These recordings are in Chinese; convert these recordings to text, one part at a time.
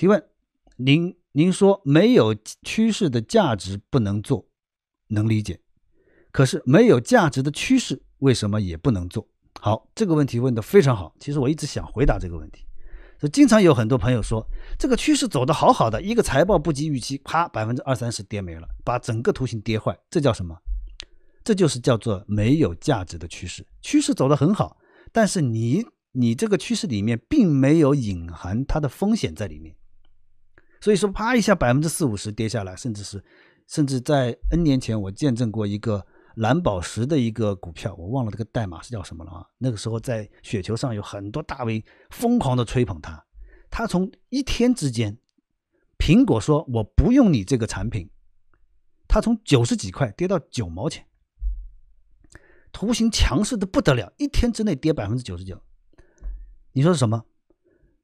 提问：您您说没有趋势的价值不能做，能理解。可是没有价值的趋势为什么也不能做？好，这个问题问得非常好。其实我一直想回答这个问题。就经常有很多朋友说，这个趋势走得好好的，一个财报不及预期，啪，百分之二三十跌没了，把整个图形跌坏。这叫什么？这就是叫做没有价值的趋势。趋势走得很好，但是你你这个趋势里面并没有隐含它的风险在里面。所以说，啪一下百分之四五十跌下来，甚至是甚至在 N 年前，我见证过一个。蓝宝石的一个股票，我忘了这个代码是叫什么了啊？那个时候在雪球上有很多大 V 疯狂的吹捧它，它从一天之间，苹果说我不用你这个产品，它从九十几块跌到九毛钱，图形强势的不得了，一天之内跌百分之九十九，你说是什么？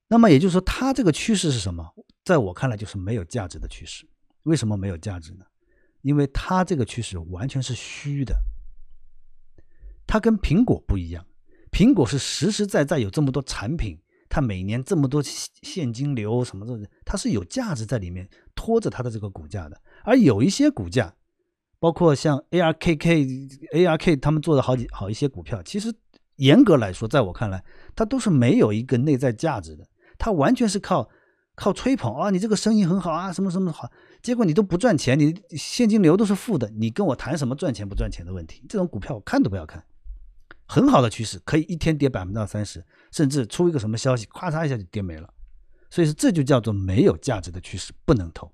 那么也就是说，它这个趋势是什么？在我看来就是没有价值的趋势。为什么没有价值呢？因为它这个趋势完全是虚的，它跟苹果不一样，苹果是实实在在有这么多产品，它每年这么多现金流什么的，它是有价值在里面拖着它的这个股价的。而有一些股价，包括像 ARKK、ARK 他们做的好几好一些股票，其实严格来说，在我看来，它都是没有一个内在价值的，它完全是靠。靠吹捧啊，你这个生意很好啊，什么什么好，结果你都不赚钱，你现金流都是负的，你跟我谈什么赚钱不赚钱的问题？这种股票我看都不要看。很好的趋势可以一天跌百分之二三十，甚至出一个什么消息，咵嚓一下就跌没了。所以说这就叫做没有价值的趋势不能投。